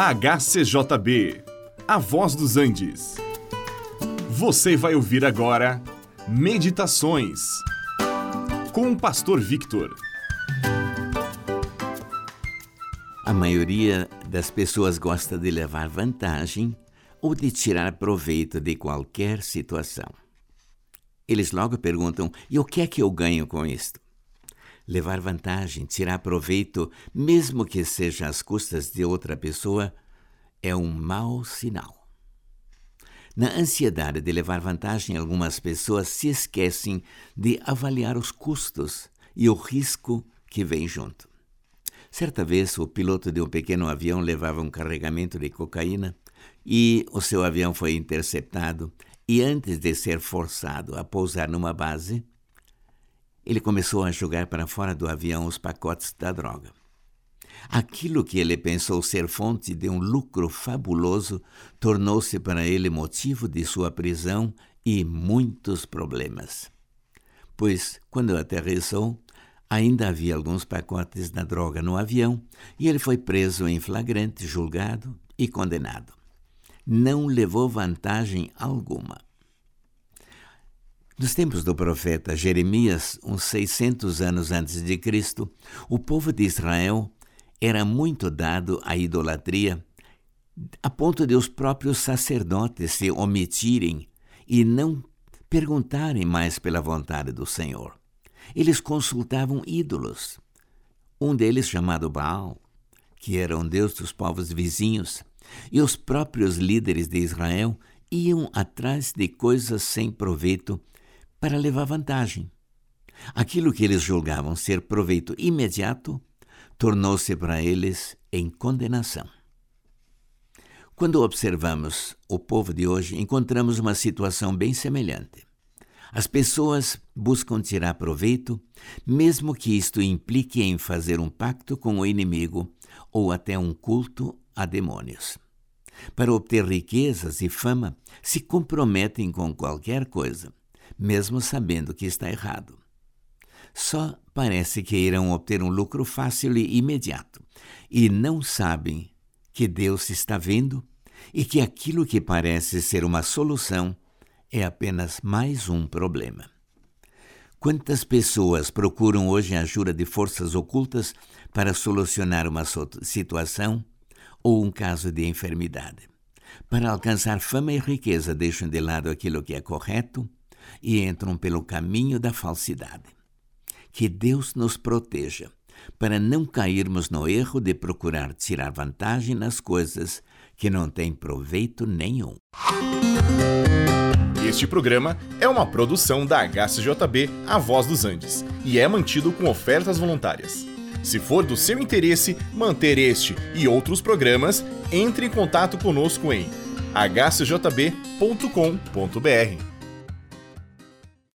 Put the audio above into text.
HCJB, A Voz dos Andes. Você vai ouvir agora Meditações com o Pastor Victor. A maioria das pessoas gosta de levar vantagem ou de tirar proveito de qualquer situação. Eles logo perguntam: e o que é que eu ganho com isto? Levar vantagem, tirar proveito, mesmo que seja às custas de outra pessoa, é um mau sinal. Na ansiedade de levar vantagem, algumas pessoas se esquecem de avaliar os custos e o risco que vem junto. Certa vez, o piloto de um pequeno avião levava um carregamento de cocaína e o seu avião foi interceptado. E antes de ser forçado a pousar numa base, ele começou a jogar para fora do avião os pacotes da droga. Aquilo que ele pensou ser fonte de um lucro fabuloso tornou-se para ele motivo de sua prisão e muitos problemas. Pois, quando aterrissou, ainda havia alguns pacotes da droga no avião e ele foi preso em flagrante, julgado e condenado. Não levou vantagem alguma. Nos tempos do profeta Jeremias, uns 600 anos antes de Cristo, o povo de Israel era muito dado à idolatria, a ponto de os próprios sacerdotes se omitirem e não perguntarem mais pela vontade do Senhor. Eles consultavam ídolos. Um deles chamado Baal, que era um deus dos povos vizinhos, e os próprios líderes de Israel iam atrás de coisas sem proveito para levar vantagem. Aquilo que eles julgavam ser proveito imediato tornou-se para eles em condenação. Quando observamos o povo de hoje, encontramos uma situação bem semelhante. As pessoas buscam tirar proveito, mesmo que isto implique em fazer um pacto com o inimigo ou até um culto a demônios. Para obter riquezas e fama, se comprometem com qualquer coisa, mesmo sabendo que está errado. Só parece que irão obter um lucro fácil e imediato, e não sabem que Deus está vendo e que aquilo que parece ser uma solução é apenas mais um problema. Quantas pessoas procuram hoje a ajuda de forças ocultas para solucionar uma situação ou um caso de enfermidade? Para alcançar fama e riqueza, deixam de lado aquilo que é correto e entram pelo caminho da falsidade. Que Deus nos proteja para não cairmos no erro de procurar tirar vantagem nas coisas que não têm proveito nenhum. Este programa é uma produção da HCJB A Voz dos Andes e é mantido com ofertas voluntárias. Se for do seu interesse manter este e outros programas, entre em contato conosco em hcjb.com.br.